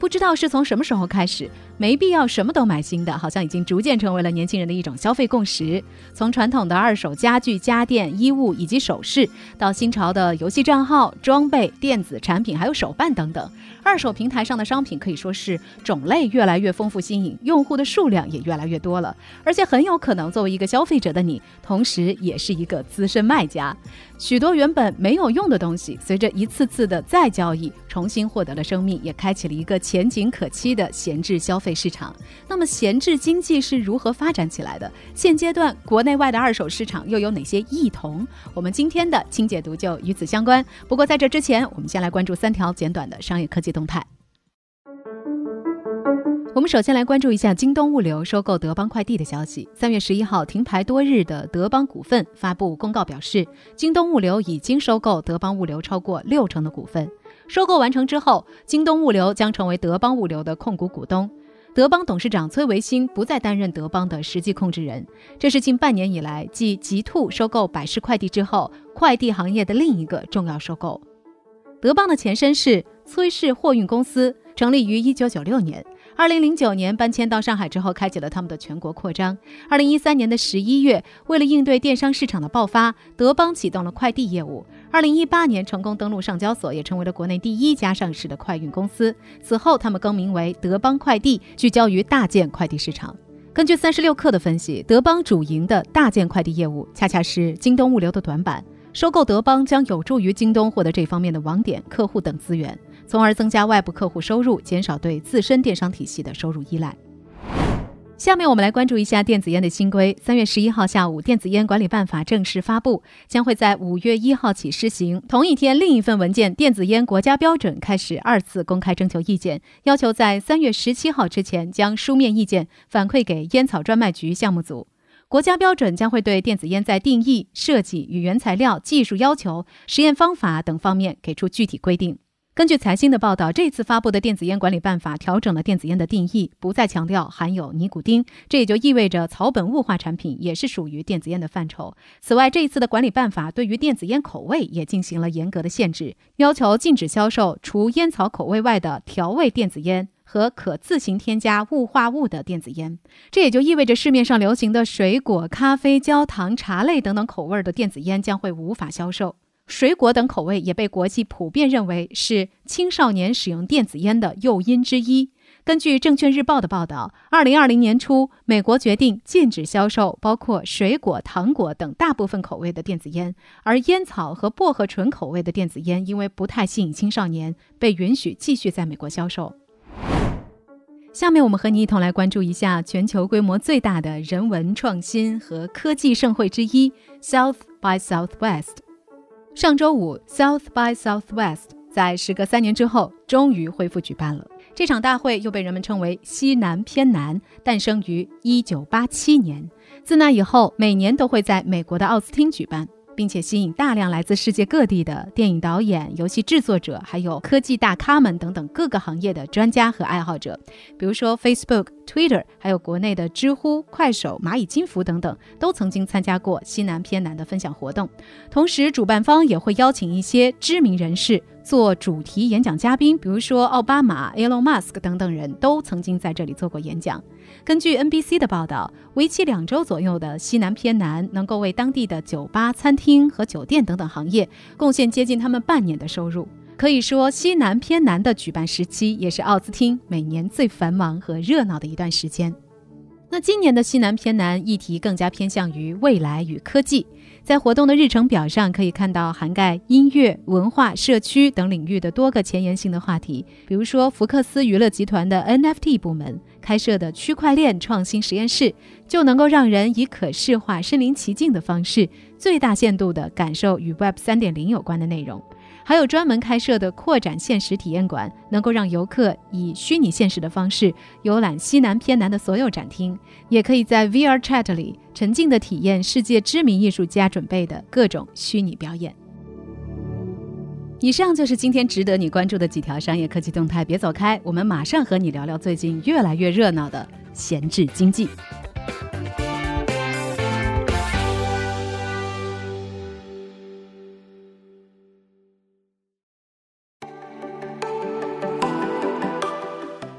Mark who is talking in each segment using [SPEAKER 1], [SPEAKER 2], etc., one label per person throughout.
[SPEAKER 1] 不知道是从什么时候开始。没必要什么都买新的，好像已经逐渐成为了年轻人的一种消费共识。从传统的二手家具、家电、衣物以及首饰，到新潮的游戏账号、装备、电子产品，还有手办等等，二手平台上的商品可以说是种类越来越丰富、新颖，用户的数量也越来越多了。而且很有可能，作为一个消费者的你，同时也是一个资深卖家。许多原本没有用的东西，随着一次次的再交易，重新获得了生命，也开启了一个前景可期的闲置消费。市场，那么闲置经济是如何发展起来的？现阶段国内外的二手市场又有哪些异同？我们今天的清解读就与此相关。不过在这之前，我们先来关注三条简短的商业科技动态。我们首先来关注一下京东物流收购德邦快递的消息。三月十一号，停牌多日的德邦股份发布公告表示，京东物流已经收购德邦物流超过六成的股份。收购完成之后，京东物流将成为德邦物流的控股股东。德邦董事长崔维新不再担任德邦的实际控制人，这是近半年以来继极兔收购百世快递之后，快递行业的另一个重要收购。德邦的前身是崔氏货运公司，成立于一九九六年。二零零九年搬迁到上海之后，开启了他们的全国扩张。二零一三年的十一月，为了应对电商市场的爆发，德邦启动了快递业务。二零一八年成功登陆上交所，也成为了国内第一家上市的快运公司。此后，他们更名为德邦快递，聚焦于大件快递市场。根据三十六氪的分析，德邦主营的大件快递业务，恰恰是京东物流的短板。收购德邦将有助于京东获得这方面的网点、客户等资源。从而增加外部客户收入，减少对自身电商体系的收入依赖。下面我们来关注一下电子烟的新规。三月十一号下午，电子烟管理办法正式发布，将会在五月一号起施行。同一天，另一份文件《电子烟国家标准》开始二次公开征求意见，要求在三月十七号之前将书面意见反馈给烟草专卖局项目组。国家标准将会对电子烟在定义、设计与原材料、技术要求、实验方法等方面给出具体规定。根据财新的报道，这次发布的电子烟管理办法调整了电子烟的定义，不再强调含有尼古丁，这也就意味着草本雾化产品也是属于电子烟的范畴。此外，这一次的管理办法对于电子烟口味也进行了严格的限制，要求禁止销售除烟草口味外的调味电子烟和可自行添加雾化物的电子烟。这也就意味着市面上流行的水果、咖啡、焦糖、茶类等等口味的电子烟将会无法销售。水果等口味也被国际普遍认为是青少年使用电子烟的诱因之一。根据《证券日报》的报道，二零二零年初，美国决定禁止销售包括水果、糖果等大部分口味的电子烟，而烟草和薄荷醇口味的电子烟因为不太吸引青少年，被允许继续在美国销售。下面我们和你一同来关注一下全球规模最大的人文创新和科技盛会之一 ——South by Southwest。上周五，South by Southwest 在时隔三年之后终于恢复举办了。这场大会又被人们称为“西南偏南”，诞生于1987年。自那以后，每年都会在美国的奥斯汀举办。并且吸引大量来自世界各地的电影导演、游戏制作者，还有科技大咖们等等各个行业的专家和爱好者。比如说，Facebook、Twitter，还有国内的知乎、快手、蚂蚁金服等等，都曾经参加过西南偏南的分享活动。同时，主办方也会邀请一些知名人士。做主题演讲嘉宾，比如说奥巴马、Elon Musk 等等人都曾经在这里做过演讲。根据 NBC 的报道，为期两周左右的西南偏南能够为当地的酒吧、餐厅和酒店等等行业贡献接近他们半年的收入。可以说，西南偏南的举办时期也是奥斯汀每年最繁忙和热闹的一段时间。那今年的西南偏南议题更加偏向于未来与科技。在活动的日程表上，可以看到涵盖音乐、文化、社区等领域的多个前沿性的话题。比如说，福克斯娱乐集团的 NFT 部门开设的区块链创新实验室，就能够让人以可视化、身临其境的方式，最大限度地感受与 Web 3.0有关的内容。还有专门开设的扩展现实体验馆，能够让游客以虚拟现实的方式游览西南偏南的所有展厅，也可以在 VR Chat 里沉浸的体验世界知名艺术家准备的各种虚拟表演。以上就是今天值得你关注的几条商业科技动态，别走开，我们马上和你聊聊最近越来越热闹的闲置经济。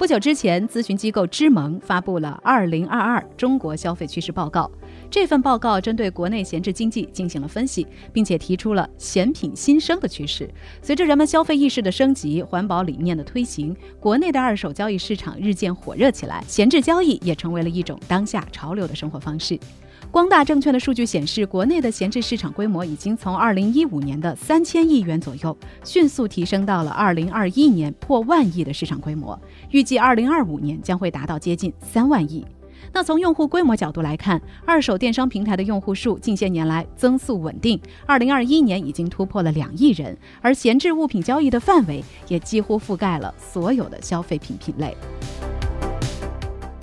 [SPEAKER 1] 不久之前，咨询机构知盟发布了《二零二二中国消费趋势报告》。这份报告针对国内闲置经济进行了分析，并且提出了闲品新生的趋势。随着人们消费意识的升级、环保理念的推行，国内的二手交易市场日渐火热起来，闲置交易也成为了一种当下潮流的生活方式。光大证券的数据显示，国内的闲置市场规模已经从2015年的三千亿元左右，迅速提升到了2021年破万亿的市场规模，预计2025年将会达到接近三万亿。那从用户规模角度来看，二手电商平台的用户数近些年来增速稳定，2021年已经突破了两亿人，而闲置物品交易的范围也几乎覆盖了所有的消费品品类。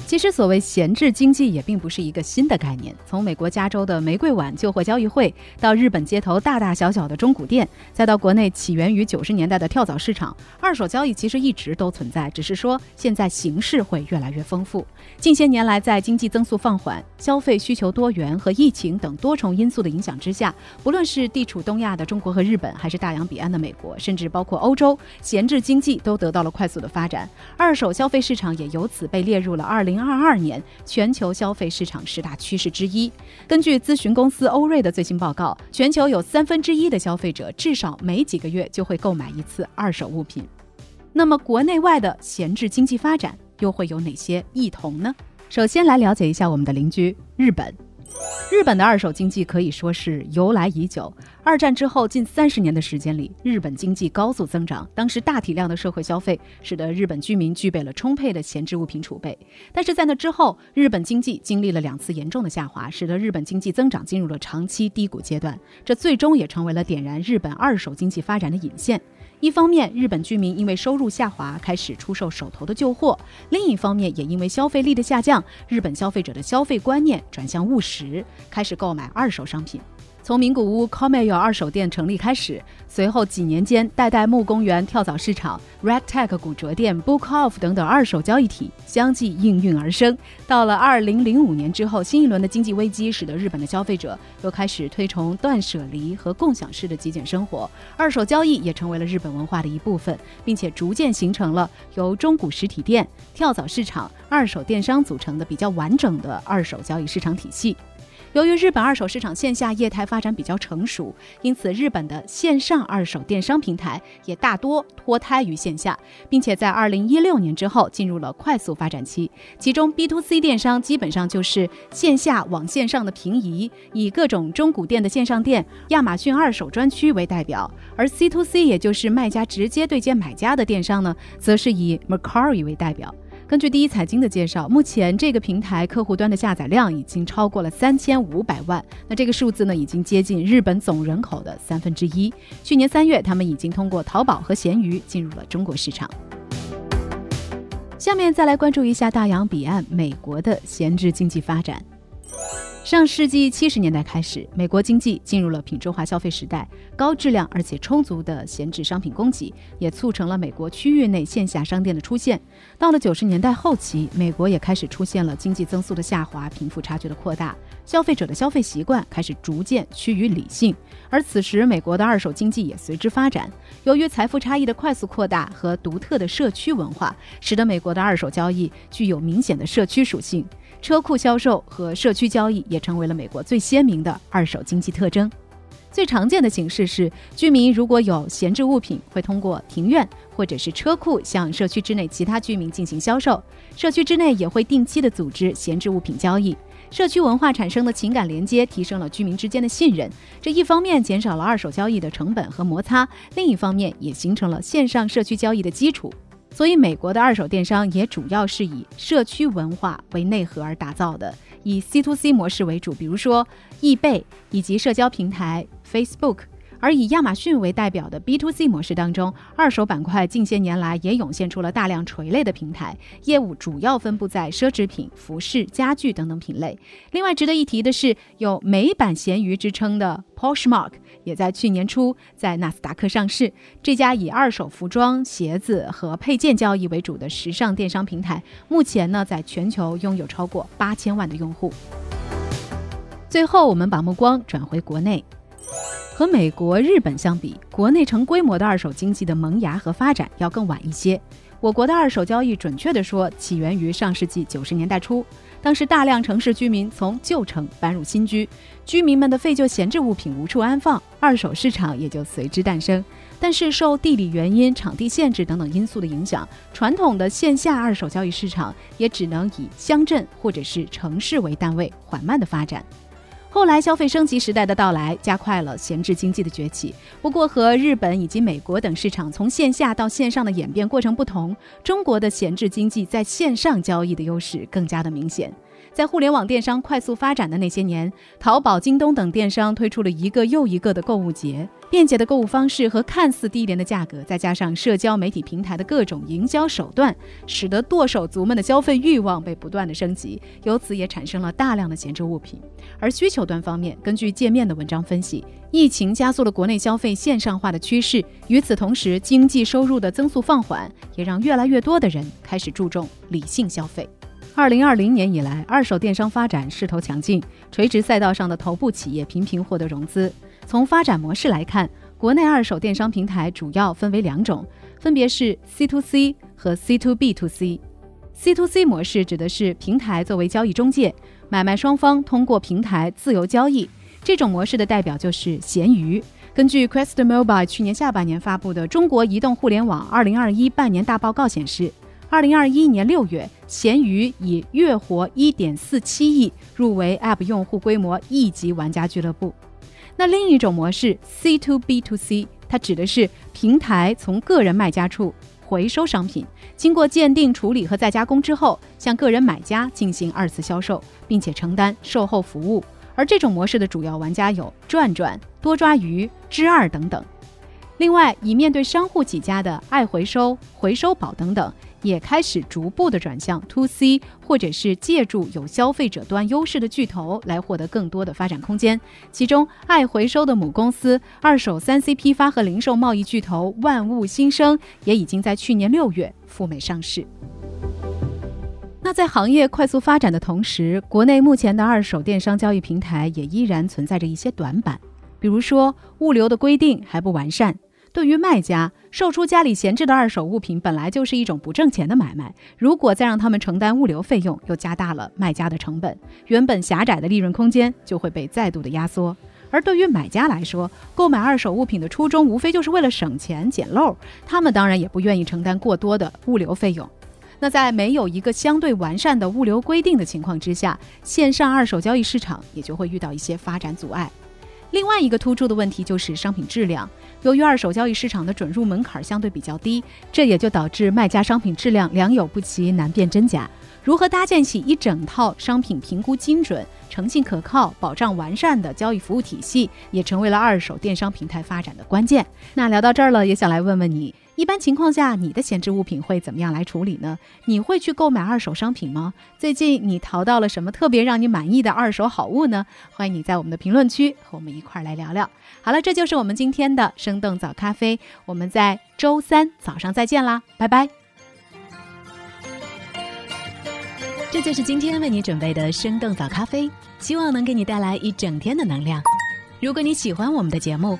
[SPEAKER 1] 其实，所谓闲置经济也并不是一个新的概念。从美国加州的玫瑰碗旧货交易会，到日本街头大大小小的中古店，再到国内起源于九十年代的跳蚤市场，二手交易其实一直都存在，只是说现在形式会越来越丰富。近些年来，在经济增速放缓、消费需求多元和疫情等多重因素的影响之下，不论是地处东亚的中国和日本，还是大洋彼岸的美国，甚至包括欧洲，闲置经济都得到了快速的发展，二手消费市场也由此被列入了二零零。二二年全球消费市场十大趋势之一。根据咨询公司欧瑞的最新报告，全球有三分之一的消费者至少每几个月就会购买一次二手物品。那么，国内外的闲置经济发展又会有哪些异同呢？首先来了解一下我们的邻居日本。日本的二手经济可以说是由来已久。二战之后近三十年的时间里，日本经济高速增长。当时大体量的社会消费使得日本居民具备了充沛的闲置物品储备。但是在那之后，日本经济经历了两次严重的下滑，使得日本经济增长进入了长期低谷阶段。这最终也成为了点燃日本二手经济发展的引线。一方面，日本居民因为收入下滑开始出售手头的旧货；另一方面，也因为消费力的下降，日本消费者的消费观念转向务实，开始购买二手商品。从名古屋 Comeyo 二手店成立开始，随后几年间，代代木公园跳蚤市场、Ragtag 古着店、Book Off 等等二手交易体相继应运而生。到了2005年之后，新一轮的经济危机使得日本的消费者又开始推崇断舍离和共享式的极简生活，二手交易也成为了日本文化的一部分，并且逐渐形成了由中古实体店、跳蚤市场、二手电商组成的比较完整的二手交易市场体系。由于日本二手市场线下业态发展比较成熟，因此日本的线上二手电商平台也大多脱胎于线下，并且在二零一六年之后进入了快速发展期。其中 B to C 电商基本上就是线下往线上的平移，以各种中古店的线上店、亚马逊二手专区为代表；而 C to C 也就是卖家直接对接买家的电商呢，则是以 Mercari 为代表。根据第一财经的介绍，目前这个平台客户端的下载量已经超过了三千五百万。那这个数字呢，已经接近日本总人口的三分之一。去年三月，他们已经通过淘宝和闲鱼进入了中国市场。下面再来关注一下大洋彼岸美国的闲置经济发展。上世纪七十年代开始，美国经济进入了品质化消费时代，高质量而且充足的闲置商品供给也促成了美国区域内线下商店的出现。到了九十年代后期，美国也开始出现了经济增速的下滑、贫富差距的扩大，消费者的消费习惯开始逐渐趋于理性。而此时，美国的二手经济也随之发展。由于财富差异的快速扩大和独特的社区文化，使得美国的二手交易具有明显的社区属性。车库销售和社区交易也成为了美国最鲜明的二手经济特征。最常见的形式是，居民如果有闲置物品，会通过庭院或者是车库向社区之内其他居民进行销售。社区之内也会定期的组织闲置物品交易。社区文化产生的情感连接，提升了居民之间的信任。这一方面减少了二手交易的成本和摩擦，另一方面也形成了线上社区交易的基础。所以，美国的二手电商也主要是以社区文化为内核而打造的，以 C to C 模式为主。比如说，易贝以及社交平台 Facebook，而以亚马逊为代表的 B to C 模式当中，二手板块近些年来也涌现出了大量垂类的平台，业务主要分布在奢侈品、服饰、家具等等品类。另外值得一提的是，有美版咸鱼之称的 Poshmark 也在去年初在纳斯达克上市。这家以二手服装、鞋子和配件交易为主的时尚电商平台，目前呢在全球拥有超过八千万的用户。最后，我们把目光转回国内。和美国、日本相比，国内成规模的二手经济的萌芽和发展要更晚一些。我国的二手交易，准确地说，起源于上世纪九十年代初。当时大量城市居民从旧城搬入新居，居民们的废旧闲置物品无处安放，二手市场也就随之诞生。但是受地理原因、场地限制等等因素的影响，传统的线下二手交易市场也只能以乡镇或者是城市为单位，缓慢的发展。后来，消费升级时代的到来，加快了闲置经济的崛起。不过，和日本以及美国等市场从线下到线上的演变过程不同，中国的闲置经济在线上交易的优势更加的明显。在互联网电商快速发展的那些年，淘宝、京东等电商推出了一个又一个的购物节，便捷的购物方式和看似低廉的价格，再加上社交媒体平台的各种营销手段，使得剁手族们的消费欲望被不断的升级，由此也产生了大量的闲置物品。而需求端方面，根据界面的文章分析，疫情加速了国内消费线上化的趋势，与此同时，经济收入的增速放缓，也让越来越多的人开始注重理性消费。二零二零年以来，二手电商发展势头强劲，垂直赛道上的头部企业频频获得融资。从发展模式来看，国内二手电商平台主要分为两种，分别是 C to C 和 C to B to C。C to C 模式指的是平台作为交易中介，买卖双方通过平台自由交易。这种模式的代表就是闲鱼。根据 Quest Mobile 去年下半年发布的《中国移动互联网二零二一半年大报告》显示。二零二一年六月，闲鱼以月活一点四七亿入围 App 用户规模亿级玩家俱乐部。那另一种模式 C to B to C，它指的是平台从个人卖家处回收商品，经过鉴定、处理和再加工之后，向个人买家进行二次销售，并且承担售后服务。而这种模式的主要玩家有转转、多抓鱼、之二等等。另外，以面对商户起家的爱回收、回收宝等等。也开始逐步的转向 to C，或者是借助有消费者端优势的巨头来获得更多的发展空间。其中，爱回收的母公司二手三 C 批发和零售贸易巨头万物新生也已经在去年六月赴美上市。那在行业快速发展的同时，国内目前的二手电商交易平台也依然存在着一些短板，比如说物流的规定还不完善。对于卖家，售出家里闲置的二手物品本来就是一种不挣钱的买卖，如果再让他们承担物流费用，又加大了卖家的成本，原本狭窄的利润空间就会被再度的压缩。而对于买家来说，购买二手物品的初衷无非就是为了省钱捡漏，他们当然也不愿意承担过多的物流费用。那在没有一个相对完善的物流规定的情况之下，线上二手交易市场也就会遇到一些发展阻碍。另外一个突出的问题就是商品质量。由于二手交易市场的准入门槛相对比较低，这也就导致卖家商品质量良莠不齐，难辨真假。如何搭建起一整套商品评估精准、诚信可靠、保障完善的交易服务体系，也成为了二手电商平台发展的关键。那聊到这儿了，也想来问问你。一般情况下，你的闲置物品会怎么样来处理呢？你会去购买二手商品吗？最近你淘到了什么特别让你满意的二手好物呢？欢迎你在我们的评论区和我们一块儿来聊聊。好了，这就是我们今天的生动早咖啡，我们在周三早上再见啦，拜拜。
[SPEAKER 2] 这就是今天为你准备的生动早咖啡，希望能给你带来一整天的能量。如果你喜欢我们的节目，